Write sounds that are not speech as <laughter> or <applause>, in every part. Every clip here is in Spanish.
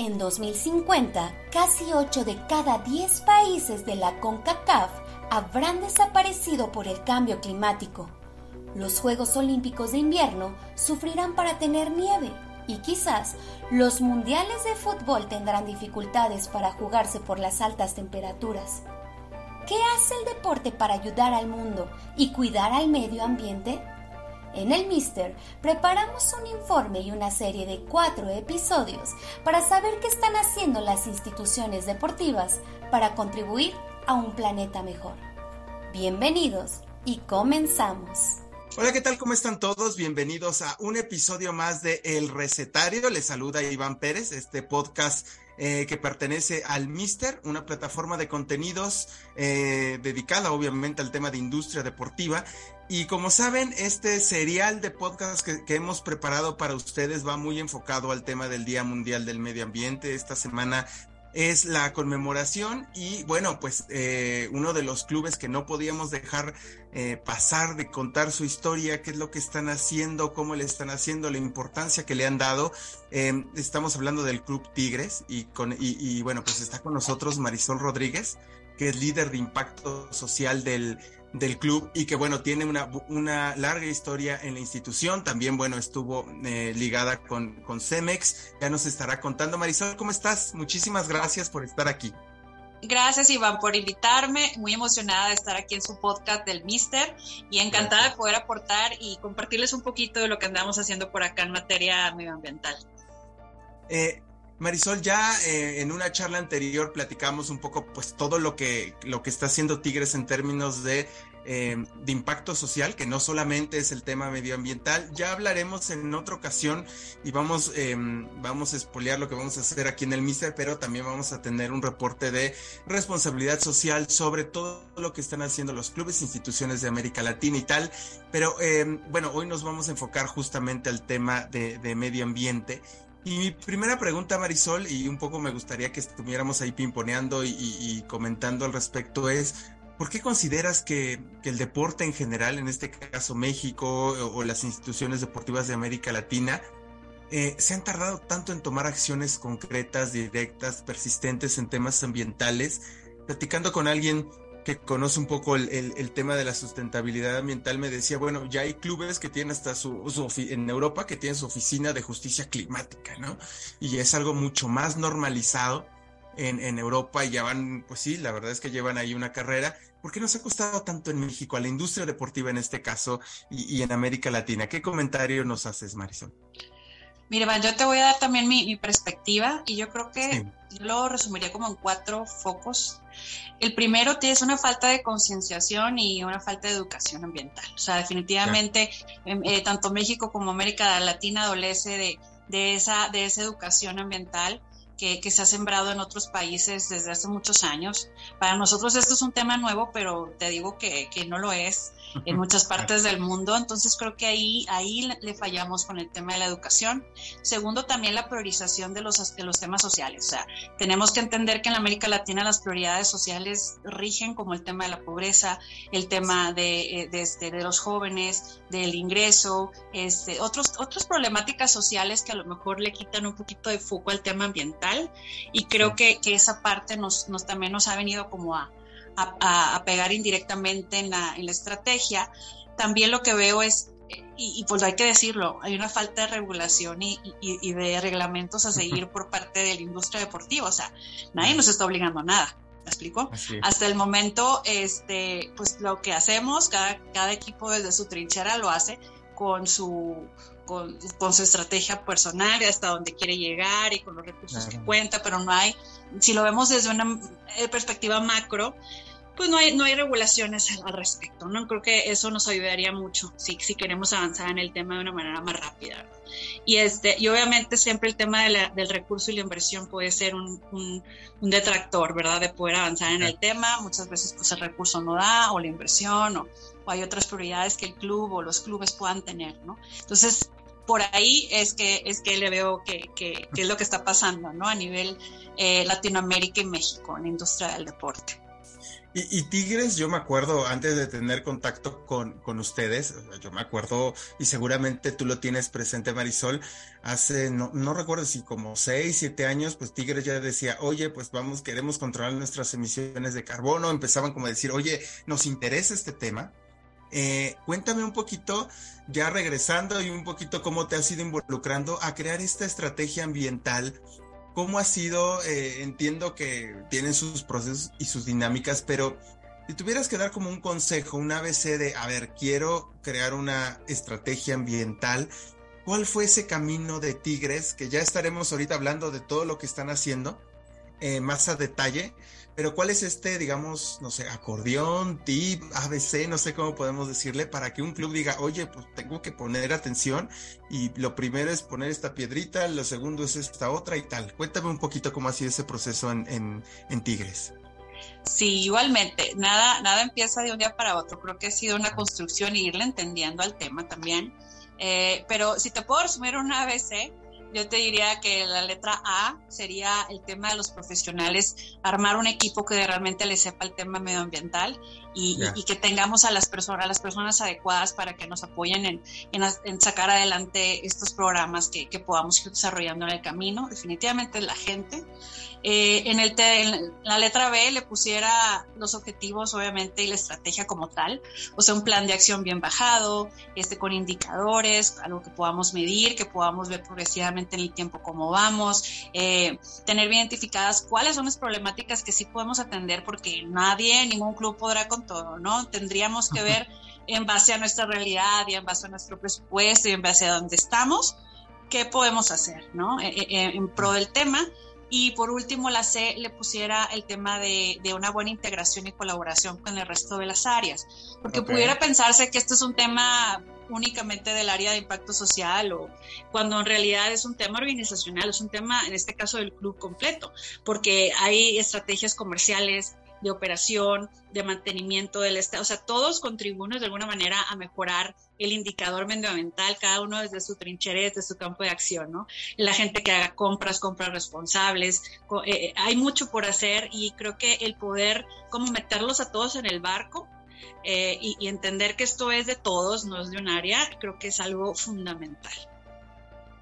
En 2050, casi 8 de cada 10 países de la CONCACAF habrán desaparecido por el cambio climático. Los Juegos Olímpicos de Invierno sufrirán para tener nieve y quizás los mundiales de fútbol tendrán dificultades para jugarse por las altas temperaturas. ¿Qué hace el deporte para ayudar al mundo y cuidar al medio ambiente? En el Mister preparamos un informe y una serie de cuatro episodios para saber qué están haciendo las instituciones deportivas para contribuir a un planeta mejor. Bienvenidos y comenzamos. Hola, ¿qué tal? ¿Cómo están todos? Bienvenidos a un episodio más de El Recetario. Les saluda Iván Pérez, este podcast eh, que pertenece al Mister, una plataforma de contenidos eh, dedicada obviamente al tema de industria deportiva y como saben, este serial de podcast que, hemos preparado para ustedes va muy enfocado al tema del Día Mundial del Medio Ambiente. Esta semana es la conmemoración y bueno, pues eh, uno de los clubes que no podíamos dejar eh, pasar de contar su historia, qué es lo que están haciendo, cómo le están haciendo, la importancia que le han dado. Eh, estamos hablando del Club Tigres y, con, y bueno, pues está con nosotros Marisol Rodríguez, que es líder de impacto social del del club y que bueno, tiene una, una larga historia en la institución, también bueno, estuvo eh, ligada con, con Cemex, ya nos estará contando. Marisol, ¿cómo estás? Muchísimas gracias por estar aquí. Gracias Iván por invitarme, muy emocionada de estar aquí en su podcast del Mister y encantada de poder aportar y compartirles un poquito de lo que andamos haciendo por acá en materia medioambiental. Eh, Marisol, ya eh, en una charla anterior platicamos un poco pues todo lo que, lo que está haciendo Tigres en términos de, eh, impacto social, que no solamente es el tema medioambiental. Ya hablaremos en otra ocasión y vamos, eh, vamos a espolear lo que vamos a hacer aquí en el Mister, pero también vamos a tener un reporte de responsabilidad social sobre todo lo que están haciendo los clubes, instituciones de América Latina y tal. Pero bueno, hoy nos vamos a enfocar justamente al tema de, de medio ambiente. Y mi primera pregunta, Marisol, y un poco me gustaría que estuviéramos ahí pimponeando y, comentando al respecto, es ¿por qué consideras que, el deporte en general, en este caso México o, las instituciones deportivas de América Latina, eh, se han tardado tanto en tomar acciones concretas, directas, persistentes en temas ambientales? Platicando con alguien que conoce un poco el, tema de la sustentabilidad ambiental, me decía, bueno, ya hay clubes que tienen hasta su, en Europa que tienen su oficina de justicia climática, ¿no? Y es algo mucho más normalizado en, en Europa y ya van, pues sí, la verdad es que llevan ahí una carrera. ¿Por qué nos ha costado tanto en México, a la industria deportiva en este caso y, en América Latina? ¿Qué comentario nos haces, Marisol? Mira, yo te voy a dar también mi, perspectiva y yo creo que lo resumiría como en cuatro focos. El primero es una falta de concienciación y una falta de educación ambiental. O sea, definitivamente em, eh, tanto México como América Latina adolece de, de, esa, de esa educación ambiental que, que, se ha sembrado en otros países desde hace muchos años. Para nosotros esto es un tema nuevo, pero te digo que, que no lo es en muchas <laughs> partes del mundo. Entonces creo que ahí, ahí le fallamos con el tema de la educación. Segundo, también la priorización de los, de los temas sociales. O sea, tenemos que entender que en América Latina las prioridades sociales rigen como el tema de la pobreza, el tema de, eh, de, este, de los jóvenes, del ingreso, este, otros, otras problemáticas sociales que a lo mejor le quitan un poquito de foco al tema ambiental. Y creo que, que esa parte nos, nos también nos ha venido como a, a, pegar indirectamente en la, en la, estrategia. También lo que veo es, y, pues hay que decirlo, hay una falta de regulación y, y, de reglamentos a seguir por parte de la industria deportiva. O sea, nadie nos está obligando a nada. ¿Me explico? Hasta el momento, este, pues lo que hacemos, cada, cada equipo desde su trinchera lo hace con su, con, su estrategia personal, hasta donde quiere llegar y con los recursos que cuenta, pero no hay, si lo vemos desde una eh, perspectiva macro, pues no hay, no hay regulaciones al respecto, ¿no? Creo que eso nos ayudaría mucho si, si queremos avanzar en el tema de una manera más rápida. Y, este, y obviamente siempre el tema del recurso y la inversión puede ser un, un, detractor, ¿verdad? De poder avanzar en el tema. Muchas veces pues el recurso no da o la inversión o, hay otras prioridades que el club o los clubes puedan tener, ¿no? Entonces, por ahí es que, es que le veo que, que, es lo que está pasando, ¿no? A nivel eh, Latinoamérica y México en la industria del deporte. Y, Tigres, yo me acuerdo, antes de tener contacto con, con ustedes, yo me acuerdo, y seguramente tú lo tienes presente, Marisol, hace, no, no recuerdo si como seis, siete años, pues Tigres ya decía, oye, pues vamos, queremos controlar nuestras emisiones de carbono, empezaban como a decir, oye, nos interesa este tema. Eh, cuéntame un poquito, ya regresando y un poquito cómo te has ido involucrando a crear esta estrategia ambiental ¿Cómo ha sido? Eh, entiendo que tienen sus procesos y sus dinámicas, pero si tuvieras que dar como un consejo, un ABC de, a ver, quiero crear una estrategia ambiental, ¿cuál fue ese camino de Tigres? Que ya estaremos ahorita hablando de todo lo que están haciendo eh, más a detalle, pero ¿cuál es este, digamos, no sé, acordeón, tip, ABC, no sé cómo podemos decirle, para que un club diga, oye, pues tengo que poner atención y lo primero es poner esta piedrita, lo segundo es esta otra y tal. Cuéntame un poquito cómo ha sido ese proceso en, en, Tigres. Sí, igualmente, nada, nada empieza de un día para otro. Creo que ha sido una construcción e irle entendiendo al tema también. Eh, pero si te puedo resumir un ABC, yo te diría que la letra A sería el tema de los profesionales, armar un equipo que realmente le sepa el tema medioambiental y, que tengamos a las personas, las personas adecuadas para que nos apoyen en, en, sacar adelante estos programas que, que, podamos ir desarrollando en el camino. Definitivamente la gente. Eh, en, el en la letra B le pusiera los objetivos, obviamente, y la estrategia como tal, o sea, un plan de acción bien bajado, este, con indicadores, algo que podamos medir, que podamos ver progresivamente en el tiempo cómo vamos, eh, tener bien identificadas cuáles son las problemáticas que sí podemos atender, porque nadie, ningún club podrá con todo, ¿no? Tendríamos que ver en base a nuestra realidad y en base a nuestro presupuesto y en base a dónde estamos, qué podemos hacer, ¿no? Eh, en pro del tema y por último, la C le pusiera el tema de, de, una buena integración y colaboración con el resto de las áreas, porque pudiera pensarse que este es un tema únicamente del área de impacto social o cuando en realidad es un tema organizacional, es un tema en este caso del club completo, porque hay estrategias comerciales, de operación, de mantenimiento del Estado. O sea, todos contribuimos de alguna manera a mejorar el indicador medioambiental, cada uno desde su trinchera, desde su campo de acción, ¿no? La gente que haga compras, compras responsables, eh, eh, hay mucho por hacer y creo que el poder como meterlos a todos en el barco eh, y, entender que esto es de todos, no es de un área, creo que es algo fundamental.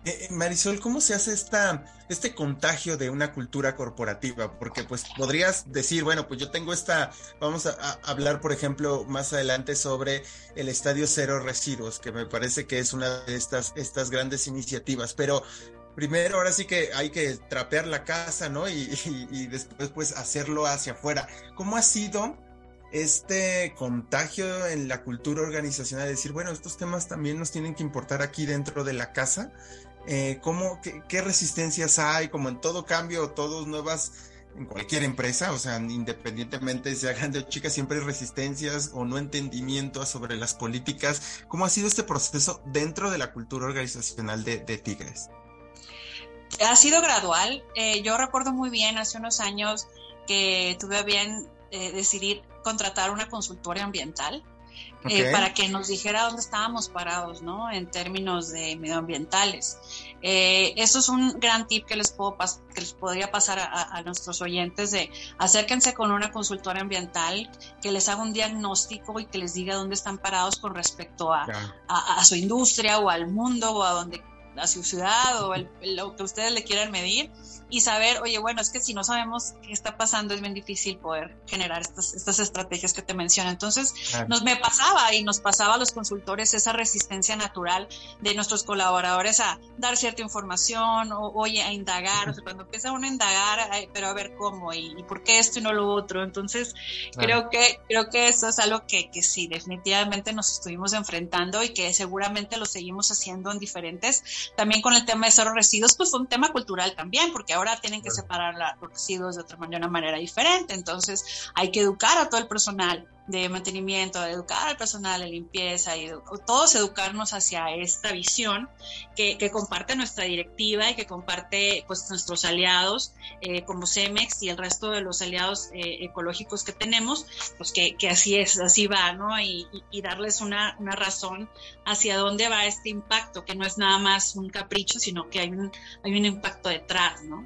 Eh, eh, Marisol, ¿cómo se hace esta, este contagio de una cultura corporativa? Porque pues podrías decir, bueno, pues yo tengo esta, vamos a, hablar, por ejemplo, más adelante sobre el Estadio Cero Residuos, que me parece que es una de estas, estas grandes iniciativas, pero primero ahora sí que hay que trapear la casa, ¿no? Y, y después pues hacerlo hacia afuera. ¿Cómo ha sido este contagio en la cultura organizacional, decir, bueno, estos temas también nos tienen que importar aquí dentro de la casa eh, ¿cómo, qué, resistencias hay? Como en todo cambio, todos nuevas, en cualquier empresa, o sea, independientemente sea grande o chica, siempre hay resistencias o no entendimiento sobre las políticas. ¿Cómo ha sido este proceso dentro de la cultura organizacional de, Tigres? Ha sido gradual. Eh, yo recuerdo muy bien hace unos años que tuve bien eh, decidir contratar una consultora ambiental eh, para que nos dijera dónde estábamos parados, ¿no? En términos de medioambientales. Eh, eso es un gran tip que les, puedo que les podría pasar a, nuestros oyentes de acérquense con una consultora ambiental que les haga un diagnóstico y que les diga dónde están parados con respecto a, a su industria o al mundo o a donde a su ciudad o lo que ustedes le quieran medir y saber, oye, bueno, es que si no sabemos qué está pasando es bien difícil poder generar estas, estas estrategias que te menciono. Entonces, nos me pasaba y nos pasaba a los consultores esa resistencia natural de nuestros colaboradores a dar cierta información o, oye, a indagar. O sea, cuando empieza uno a indagar, pero a ver cómo y, por qué esto y no lo otro. Entonces, creo que creo que eso es algo que, que sí, definitivamente nos estuvimos enfrentando y que seguramente lo seguimos haciendo en diferentes. También con el tema de cero residuos, pues fue un tema cultural también, porque ahora tienen que separar los residuos de otra manera, una manera diferente. Entonces hay que educar a todo el personal de mantenimiento, educar al personal de limpieza y todos educarnos hacia esta visión que, comparte nuestra directiva y que comparte pues nuestros aliados eh, como Cemex y el resto de los aliados eh, ecológicos que tenemos, pues que, así es, así va, ¿no? Y, darles una, una, razón hacia dónde va este impacto, que no es nada más un capricho, sino que hay un, hay un impacto detrás, ¿no?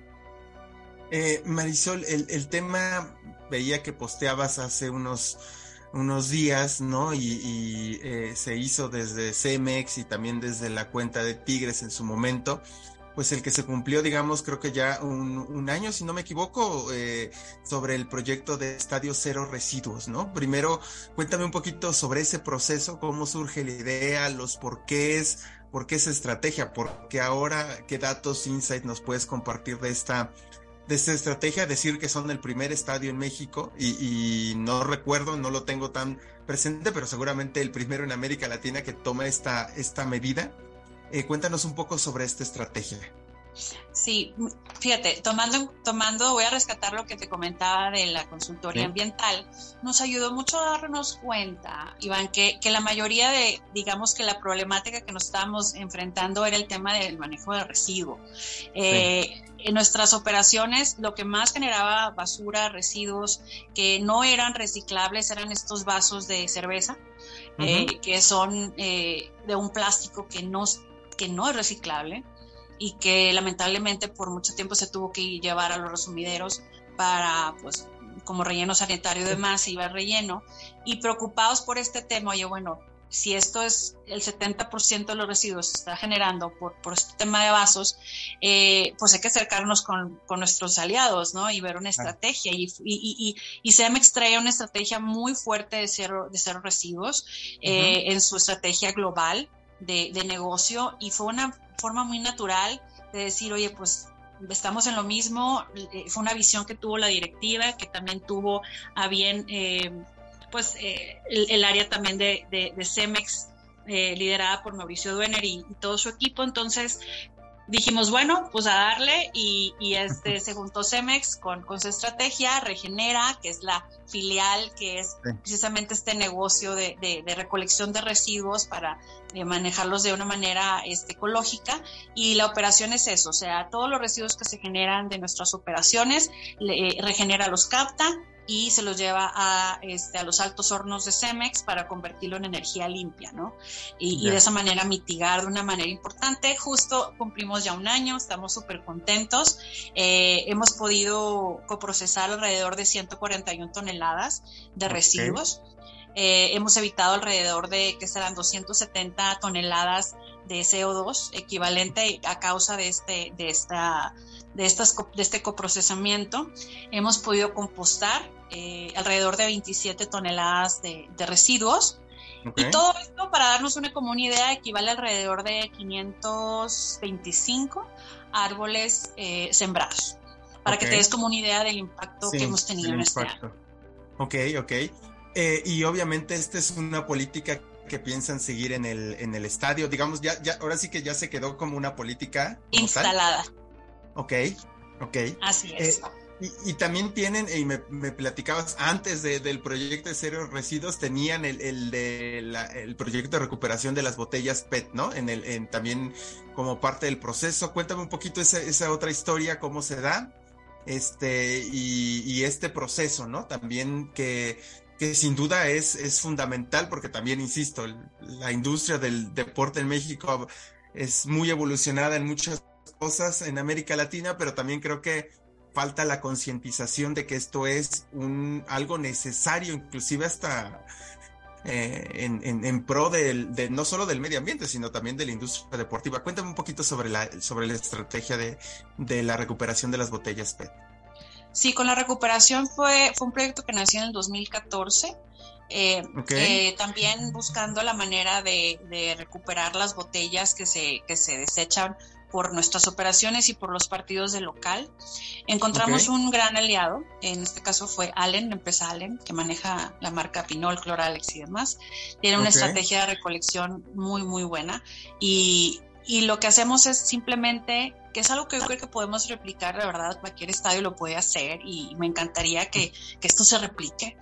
Eh, Marisol, el, el tema veía que posteabas hace unos unos días, ¿no? Y, eh, se hizo desde CMX y también desde la cuenta de Tigres en su momento, pues el que se cumplió, digamos, creo que ya un, año, si no me equivoco, eh, sobre el proyecto de Estadio Cero Residuos, ¿no? Primero, cuéntame un poquito sobre ese proceso, cómo surge la idea, los porqués, por qué esa estrategia, por qué ahora, qué datos, insight nos puedes compartir de esta de esta estrategia, decir que son el primer estadio en México y, no recuerdo, no lo tengo tan presente, pero seguramente el primero en América Latina que toma esta, esta medida. Eh, cuéntanos un poco sobre esta estrategia. Sí, fíjate, tomando, tomando, voy a rescatar lo que te comentaba de la consultoría ambiental, nos ayudó mucho a darnos cuenta, Iván, que, que, la mayoría de, digamos que la problemática que nos estábamos enfrentando era el tema del manejo de residuos. Eh, en nuestras operaciones lo que más generaba basura, residuos que no eran reciclables eran estos vasos de cerveza, eh, que son eh, de un plástico que no, que no es reciclable y que lamentablemente por mucho tiempo se tuvo que llevar a los resumideros para, pues, como relleno sanitario y demás, se iba al relleno. Y preocupados por este tema, oye, bueno, si esto es el 70% de los residuos se está generando por, por este tema de vasos, eh, pues hay que acercarnos con, con, nuestros aliados, ¿no? Y ver una estrategia. Y, y, y, y CEMEX trae una estrategia muy fuerte de cero, de cero residuos eh, en su estrategia global de, de negocio y fue una forma muy natural de decir, oye, pues estamos en lo mismo. Eh, fue una visión que tuvo la directiva, que también tuvo a bien, eh, pues, eh, el, área también de, de, Cemex, liderada por Mauricio Duener y, todo su equipo. Entonces, dijimos, bueno, pues a darle y, este, se juntó Cemex con, con, su estrategia, Regenera, que es la filial, que es precisamente este negocio de, de, recolección de residuos para eh, manejarlos de una manera este, ecológica. Y la operación es eso, o sea, todos los residuos que se generan de nuestras operaciones, Regenera los capta, y se los lleva a, este, a los altos hornos de Cemex para convertirlo en energía limpia, ¿no? Y, de esa manera mitigar de una manera importante. Justo cumplimos ya un año, estamos súper contentos. Eh, hemos podido coprocesar alrededor de 141 toneladas de residuos. Eh, hemos evitado alrededor de, que serán 270 toneladas de CO2 equivalente a causa de, este, de esta de, estas, de este coprocesamiento, hemos podido compostar eh, alrededor de 27 toneladas de, residuos. Y todo esto, para darnos una, como una idea, equivale alrededor de 525 árboles eh, sembrados. Para que te des como una idea del impacto que hemos tenido en este año. Ok, ok. Eh, y obviamente esta es una política que piensan seguir en el, en el estadio. Digamos, ya, ya, ahora sí que ya se quedó como una política instalada. Ok, ok. Así es. Eh, y, también tienen, y me, platicabas antes del proyecto de Cero Residuos, tenían el, el de el proyecto de recuperación de las botellas PET, ¿no? En el, en, también como parte del proceso. Cuéntame un poquito esa, esa otra historia, cómo se da, este, y, y este proceso, ¿no? También que, que sin duda es, es fundamental, porque también, insisto, la industria del deporte en México es muy evolucionada en muchas cosas en América Latina, pero también creo que falta la concientización de que esto es un algo necesario, inclusive hasta eh, en, pro del, de, no solo del medio ambiente, sino también de la industria deportiva. Cuéntame un poquito sobre la, sobre la estrategia de, de la recuperación de las botellas PET. Sí, con la recuperación fue, fue un proyecto que nació en el 2014. Eh, eh, también buscando la manera de, de, recuperar las botellas que se, que se desechan por nuestras operaciones y por los partidos de local. Encontramos un gran aliado, en este caso fue Allen, la empresa Allen, que maneja la marca Pinol, Cloralex y demás. Tiene una estrategia de recolección muy, muy buena y, y lo que hacemos es simplemente, que es algo que yo creo que podemos replicar, de verdad, cualquier estadio lo puede hacer y me encantaría que, que esto se replique.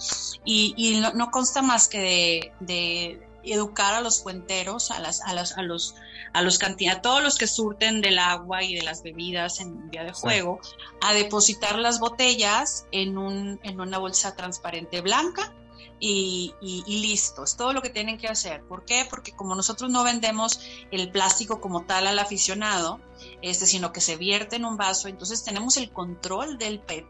Y, y no, consta más que de, de, educar a los fuenteros, a, las, a, las, a los a los cantidad, todos los que surten del agua y de las bebidas en día de juego, a depositar las botellas en, un, en una bolsa transparente blanca y, listo, es todo lo que tienen que hacer. ¿Por qué? Porque como nosotros no vendemos el plástico como tal al aficionado, este, sino que se vierte en un vaso, entonces tenemos el control del PET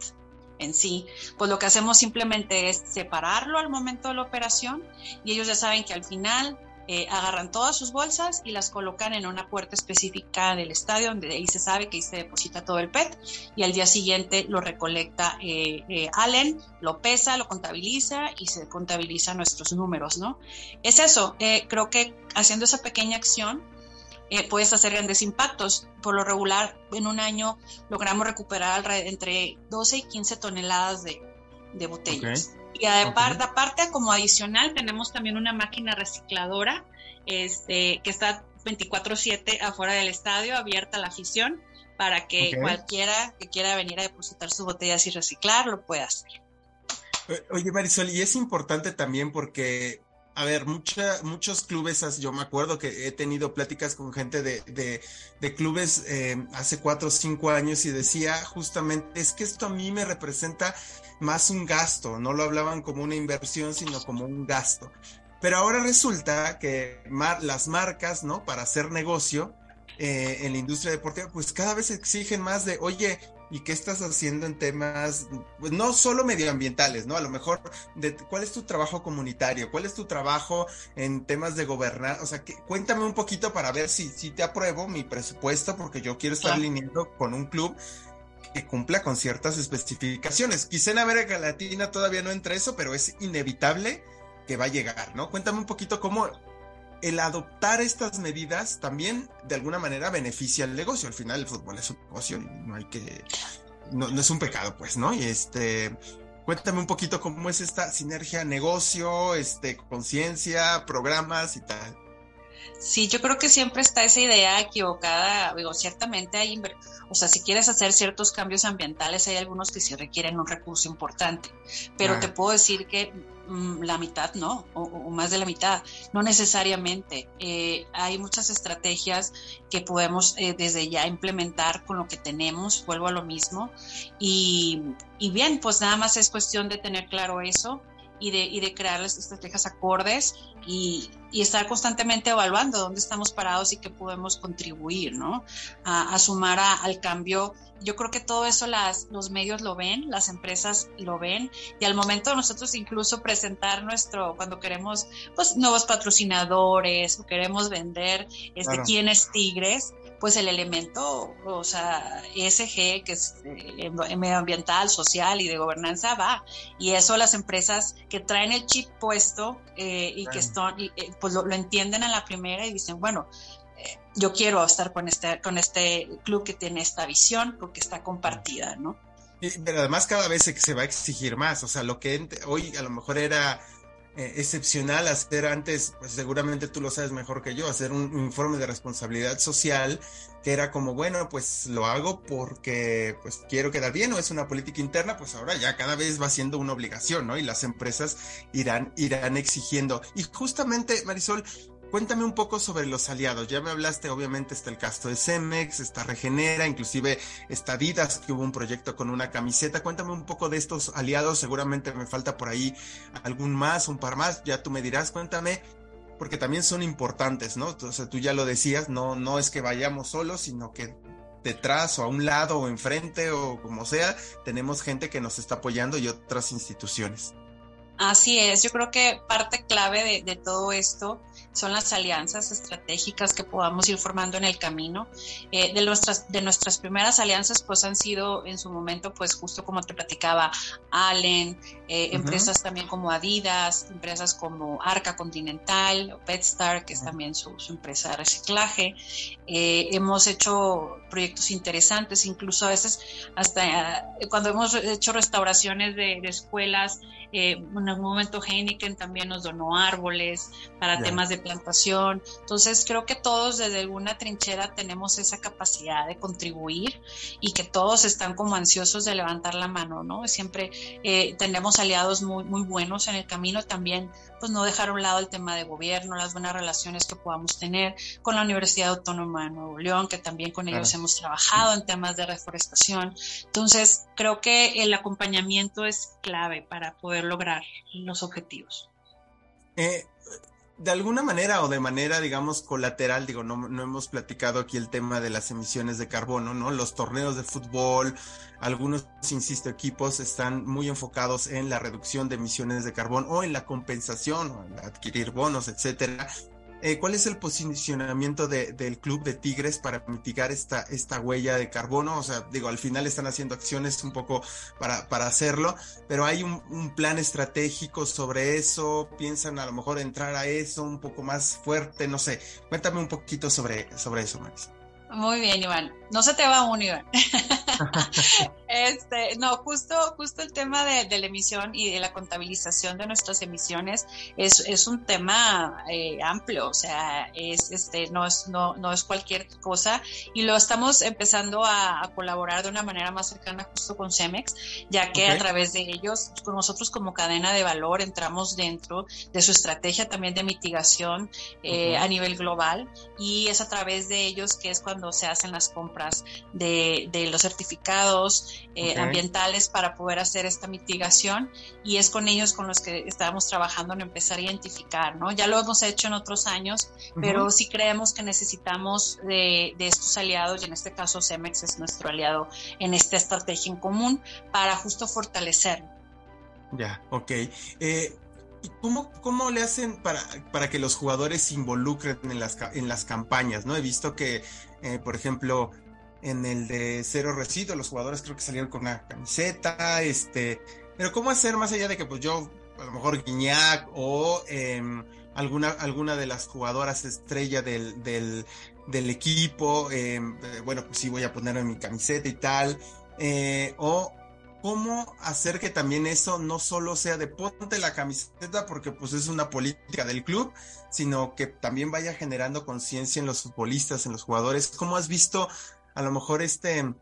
en sí, pues lo que hacemos simplemente es separarlo al momento de la operación y ellos ya saben que al final eh, agarran todas sus bolsas y las colocan en una puerta específica del estadio, donde ahí se sabe que ahí se deposita todo el PET, y al día siguiente lo recolecta eh, eh, Allen, lo pesa, lo contabiliza y se contabiliza nuestros números, ¿no? Es eso, creo que haciendo esa pequeña acción, puedes hacer grandes impactos. Por lo regular, en un año logramos recuperar entre 12 y 15 toneladas de, botellas. Y aparte, aparte, como adicional, tenemos también una máquina recicladora este, que está 24/7 afuera del estadio, abierta a la afición, para que cualquiera que quiera venir a depositar sus botellas y reciclar lo pueda hacer. Oye, Marisol, y es importante también porque a ver, mucha, muchos clubes, yo me acuerdo que he tenido pláticas con gente de, de, clubes eh, hace cuatro o cinco años y decía justamente, es que esto a mí me representa más un gasto, no lo hablaban como una inversión, sino como un gasto. Pero ahora resulta que las marcas, ¿no? Para hacer negocio eh, en la industria deportiva, pues cada vez exigen más de, oye, y qué estás haciendo en temas, pues no solo medioambientales, ¿no? A lo mejor, de, ¿cuál es tu trabajo comunitario? ¿Cuál es tu trabajo en temas de gobernar? O sea, que, cuéntame un poquito para ver si, si te apruebo mi presupuesto, porque yo quiero estar alineado con un club que cumpla con ciertas especificaciones. Quizá en América Latina todavía no entre eso, pero es inevitable que va a llegar, ¿no? Cuéntame un poquito cómo el adoptar estas medidas también de alguna manera beneficia al negocio. Al final el fútbol es un negocio y no hay que, no, es un pecado, pues, ¿no? Y este, cuéntame un poquito cómo es esta sinergia negocio, este, conciencia, programas y tal. Sí, yo creo que siempre está esa idea equivocada. Digo, ciertamente hay, o sea, si quieres hacer ciertos cambios ambientales, hay algunos que sí requieren un recurso importante. Pero te puedo decir que mm, la mitad no, o, más de la mitad, no necesariamente. Eh, hay muchas estrategias que podemos eh, desde ya implementar con lo que tenemos, vuelvo a lo mismo. Y, y bien, pues nada más es cuestión de tener claro eso y de, y de crear las estrategias acordes y, y, estar constantemente evaluando dónde estamos parados y qué podemos contribuir, ¿no? A, sumar al cambio. Yo creo que todo eso las, los medios lo ven, las empresas lo ven y al momento de nosotros incluso presentar nuestro, cuando queremos pues nuevos patrocinadores o queremos vender este, quién es Tigres, pues el elemento, o sea, ESG, que es eh, medioambiental, social y de gobernanza, va. Y eso las empresas que traen el chip puesto eh, y que están, eh, pues lo, entienden a la primera y dicen, bueno, yo quiero estar con este, con este club que tiene esta visión porque está compartida, ¿no? pero además cada vez se, se va a exigir más, o sea, lo que hoy a lo mejor era eh, excepcional hacer antes, pues seguramente tú lo sabes mejor que yo, hacer un, informe de responsabilidad social que era como, bueno, pues lo hago porque pues quiero quedar bien o es una política interna, pues ahora ya cada vez va siendo una obligación, ¿no? Y las empresas irán, irán exigiendo. Y justamente, Marisol, Cuéntame un poco sobre los aliados. Ya me hablaste, obviamente está el caso de Cemex, está Regenera, inclusive está Adidas, que hubo un proyecto con una camiseta. Cuéntame un poco de estos aliados. Seguramente me falta por ahí algún más, un par más. Ya tú me dirás, cuéntame, porque también son importantes, ¿no? O sea, tú ya lo decías, no, no es que vayamos solos, sino que detrás o a un lado o enfrente o como sea, tenemos gente que nos está apoyando y otras instituciones. Así es, yo creo que parte clave de, de todo esto son las alianzas estratégicas que podamos ir formando en el camino. Eh, de, nuestras, de nuestras primeras alianzas, pues han sido en su momento, pues justo como te platicaba, Allen, eh, empresas también como Adidas, empresas como Arca Continental, Petstar, que es también su, empresa de reciclaje. Eh, hemos hecho proyectos interesantes, incluso a veces hasta cuando hemos hecho restauraciones de, escuelas, en algún momento Heineken también nos donó árboles para temas de plantación. Entonces creo que todos desde alguna trinchera tenemos esa capacidad de contribuir y que todos están como ansiosos de levantar la mano, ¿no? Siempre eh, tenemos aliados muy, muy buenos en el camino también, pues no dejar a un lado el tema de gobierno, las buenas relaciones que podamos tener con la Universidad Autónoma de Nuevo León, que también con ellos hemos trabajado en temas de reforestación. Entonces creo que el acompañamiento es clave para poder lograr los objetivos. Eh, de alguna manera o de manera, digamos, colateral, digo, no, no, hemos platicado aquí el tema de las emisiones de carbono, ¿no? Los torneos de fútbol, algunos, insisto, equipos están muy enfocados en la reducción de emisiones de carbono o en la compensación o en adquirir bonos, etcétera. Eh, ¿Cuál es el posicionamiento del club de Tigres para mitigar esta, esta huella de carbono? O sea, digo, al final están haciendo acciones un poco para, para hacerlo, pero hay un, plan estratégico sobre eso, piensan a lo mejor entrar a eso un poco más fuerte, no sé. Cuéntame un poquito sobre, sobre eso, Maris. Muy bien, Iván. No se te va un, Iván. <laughs> este, no, justo, justo el tema de, la emisión y de la contabilización de nuestras emisiones es, es un tema eh, amplio, o sea, es, este, no, es, no, no es cualquier cosa y lo estamos empezando a, colaborar de una manera más cercana justo con Cemex, ya que a través de ellos, con nosotros como cadena de valor, entramos dentro de su estrategia también de mitigación eh, a nivel global y es a través de ellos que es cuando se hacen las compras de, de los certificados eh, ambientales para poder hacer esta mitigación y es con ellos con los que estamos trabajando en empezar a identificar, ¿no? Ya lo hemos hecho en otros años, pero sí creemos que necesitamos de, estos aliados y en este caso Cemex es nuestro aliado en esta estrategia en común para justo fortalecer. Ya, ok. Eh, ¿Cómo, ¿Cómo le hacen para, para que los jugadores se involucren en las, en las campañas? ¿no? He visto que, eh, por ejemplo, en el de cero residuo, los jugadores creo que salieron con una camiseta, este, pero ¿cómo hacer más allá de que pues yo, a lo mejor Guiñac o em, alguna, alguna de las jugadoras estrella del, del, equipo, em, bueno, pues sí voy a ponerme mi camiseta y tal, eh, o cómo hacer que también eso no solo sea de ponte la camiseta porque pues es una política del club, sino que también vaya generando conciencia en los futbolistas, en los jugadores. ¿Cómo has visto a lo mejor este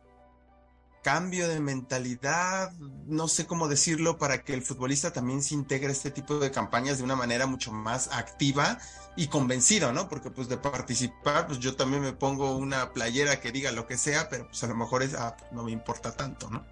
cambio de mentalidad, no sé cómo decirlo, para que el futbolista también se integre a este tipo de campañas de una manera mucho más activa y convencido, ¿no? Porque pues de participar, pues yo también me pongo una playera que diga lo que sea, pero pues a lo mejor es, ah, no me importa tanto, ¿no?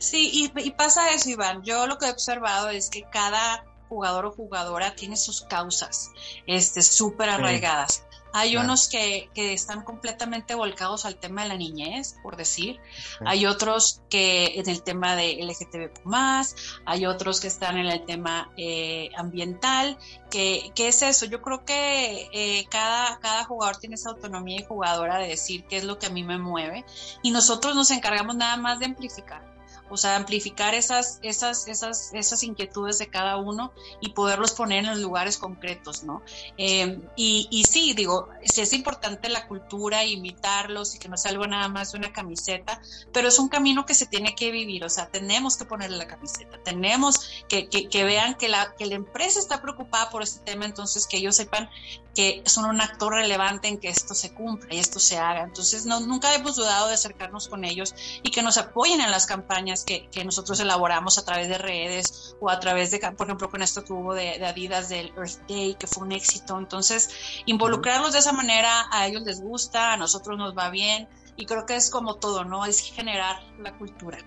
Sí, y, pasa eso, Iván. Yo lo que he observado es que cada jugador o jugadora tiene sus causas este súper arraigadas. Hay unos que, que, están completamente volcados al tema de la niñez, por decir. Hay otros que en el tema de LGTB más, hay otros que están en el tema eh, ambiental. ¿Qué es eso? Yo creo que eh, cada, cada jugador tiene esa autonomía y jugadora de decir qué es lo que a mí me mueve y nosotros nos encargamos nada más de amplificar o sea, amplificar esas, esas, esas, esas inquietudes de cada uno y poderlos poner en los lugares concretos, ¿no? Eh, y, y, sí, digo, sí es importante la cultura, imitarlos y que no salga nada más de una camiseta, pero es un camino que se tiene que vivir, o sea, tenemos que ponerle la camiseta, tenemos que, que, que vean que la, que la empresa está preocupada por este tema, entonces que ellos sepan que son un actor relevante en que esto se cumpla y esto se haga. Entonces, no, nunca hemos dudado de acercarnos con ellos y que nos apoyen en las campañas que, nosotros elaboramos a través de redes o a través de, por ejemplo, con esto que de, Adidas del Earth Day, que fue un éxito. Entonces, involucrarlos de esa manera, a ellos les gusta, a nosotros nos va bien y creo que es como todo, ¿no? Es generar la cultura.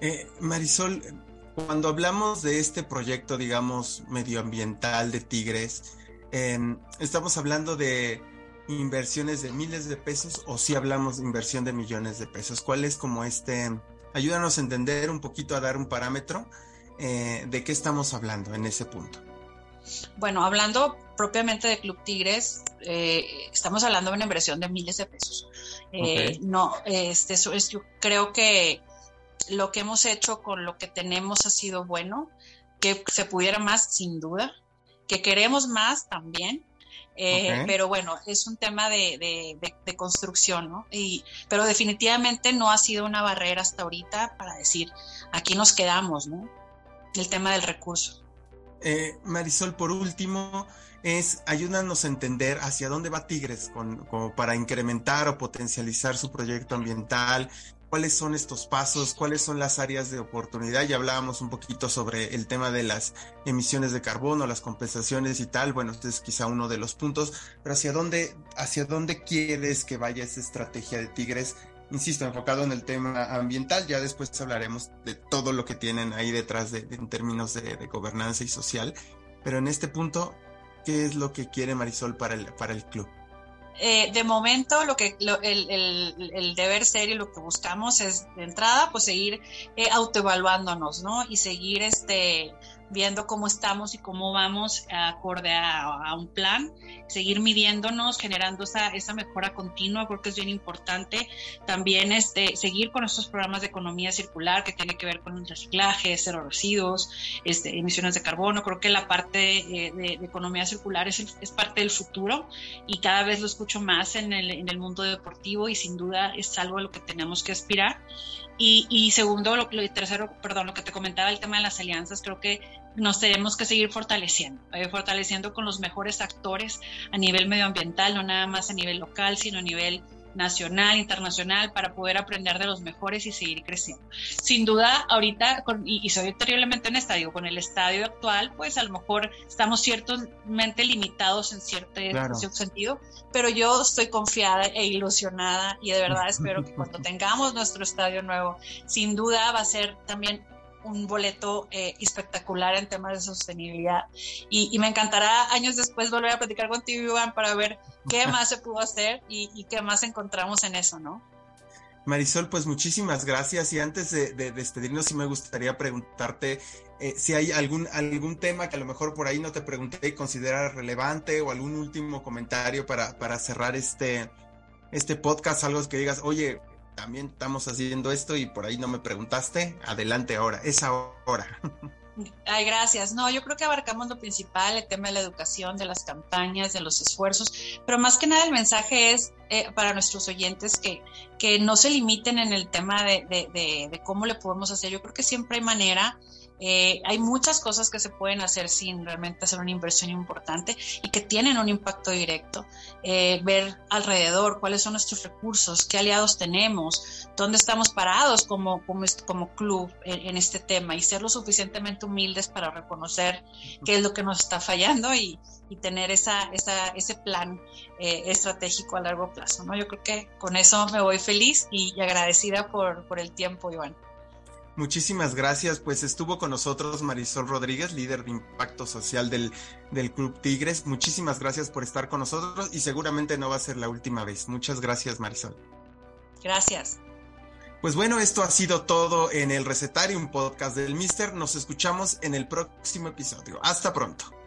Eh, Marisol, cuando hablamos de este proyecto, digamos, medioambiental de Tigres, Em, ¿Estamos hablando de inversiones de miles de pesos o si hablamos de inversión de millones de pesos? ¿Cuál es como este? Ayúdanos a entender un poquito, a dar un parámetro eh, de qué estamos hablando en ese punto. Bueno, hablando propiamente de Club Tigres, eh, estamos hablando de una inversión de miles de pesos. Eh, no, este, eso es, yo creo que lo que hemos hecho con lo que tenemos ha sido bueno, que se pudiera más, sin duda que queremos más también, eh, pero bueno, es un tema de, construcción, ¿no? Y, pero definitivamente no ha sido una barrera hasta ahorita para decir, aquí nos quedamos, ¿no? El tema del recurso. Eh, Marisol, por último, es ayúdanos a entender hacia dónde va Tigres con, como para incrementar o potencializar su proyecto ambiental, cuáles son estos pasos, cuáles son las áreas de oportunidad. Ya hablábamos un poquito sobre el tema de las emisiones de carbono, las compensaciones y tal. Bueno, este es quizá uno de los puntos, pero hacia dónde, hacia dónde quieres que vaya esa estrategia de Tigres. Insisto, enfocado en el tema ambiental, ya después hablaremos de todo lo que tienen ahí detrás de, en términos de, de gobernanza y social, pero en este punto, qué es lo que quiere Marisol para el, para el club? Eh, de momento lo que el, el, deber ser y lo que buscamos es de entrada pues seguir eh, autoevaluándonos, ¿no? Y seguir este viendo cómo estamos y cómo vamos acorde a, un plan, seguir midiéndonos, generando esa, esa, mejora continua, creo que es bien importante. También este, seguir con estos programas de economía circular que tiene que ver con el reciclaje, cero residuos, este, emisiones de carbono. Creo que la parte eh, de, economía circular es, es, parte del futuro y cada vez lo escucho más en el, en el mundo deportivo y sin duda es algo a lo que tenemos que aspirar. Y, segundo, lo, tercero, perdón, lo que te comentaba, el tema de las alianzas, creo que nos tenemos que seguir fortaleciendo, eh, fortaleciendo con los mejores actores a nivel medioambiental, no nada más a nivel local, sino a nivel nacional, internacional, para poder aprender de los mejores y seguir creciendo. Sin duda, ahorita, y, soy terriblemente honesta, digo, con el estadio actual, pues a lo mejor estamos ciertamente limitados en cierto, cierto sentido, pero yo estoy confiada e ilusionada y de verdad <laughs> espero que cuando tengamos nuestro estadio nuevo, sin duda va a ser también un boleto eh, espectacular en temas de sostenibilidad. Y, me encantará años después volver a platicar contigo, Iván, para ver qué <laughs> más se pudo hacer y, qué más encontramos en eso, ¿no? Marisol, pues muchísimas gracias. Y antes de, despedirnos, sí me gustaría preguntarte eh, si hay algún, algún tema que a lo mejor por ahí no te pregunté y consideras relevante o algún último comentario para, para cerrar este, este podcast, algo que digas, oye, también estamos haciendo esto y por ahí no me preguntaste, adelante ahora, es ahora. <laughs> Ay, gracias. No, yo creo que abarcamos lo principal, el tema de la educación, de las campañas, de los esfuerzos, pero más que nada el mensaje es eh, para nuestros oyentes que, que no se limiten en el tema de, de, de, cómo le podemos hacer. Yo creo que siempre hay manera eh, hay muchas cosas que se pueden hacer sin realmente hacer una inversión importante y que tienen un impacto directo. Eh, ver alrededor cuáles son nuestros recursos, qué aliados tenemos, dónde estamos parados como, como, como club en, este tema y ser lo suficientemente humildes para reconocer qué es lo que nos está fallando y, y tener esa, esa, ese plan eh, estratégico a largo plazo. ¿no? Yo creo que con eso me voy feliz y, y agradecida por, por el tiempo, Iván. Muchísimas gracias. Pues estuvo con nosotros Marisol Rodríguez, líder de impacto social del, del Club Tigres. Muchísimas gracias por estar con nosotros y seguramente no va a ser la última vez. Muchas gracias, Marisol. Gracias. Pues bueno, esto ha sido todo en el Recetario, un podcast del Mister. Nos escuchamos en el próximo episodio. Hasta pronto.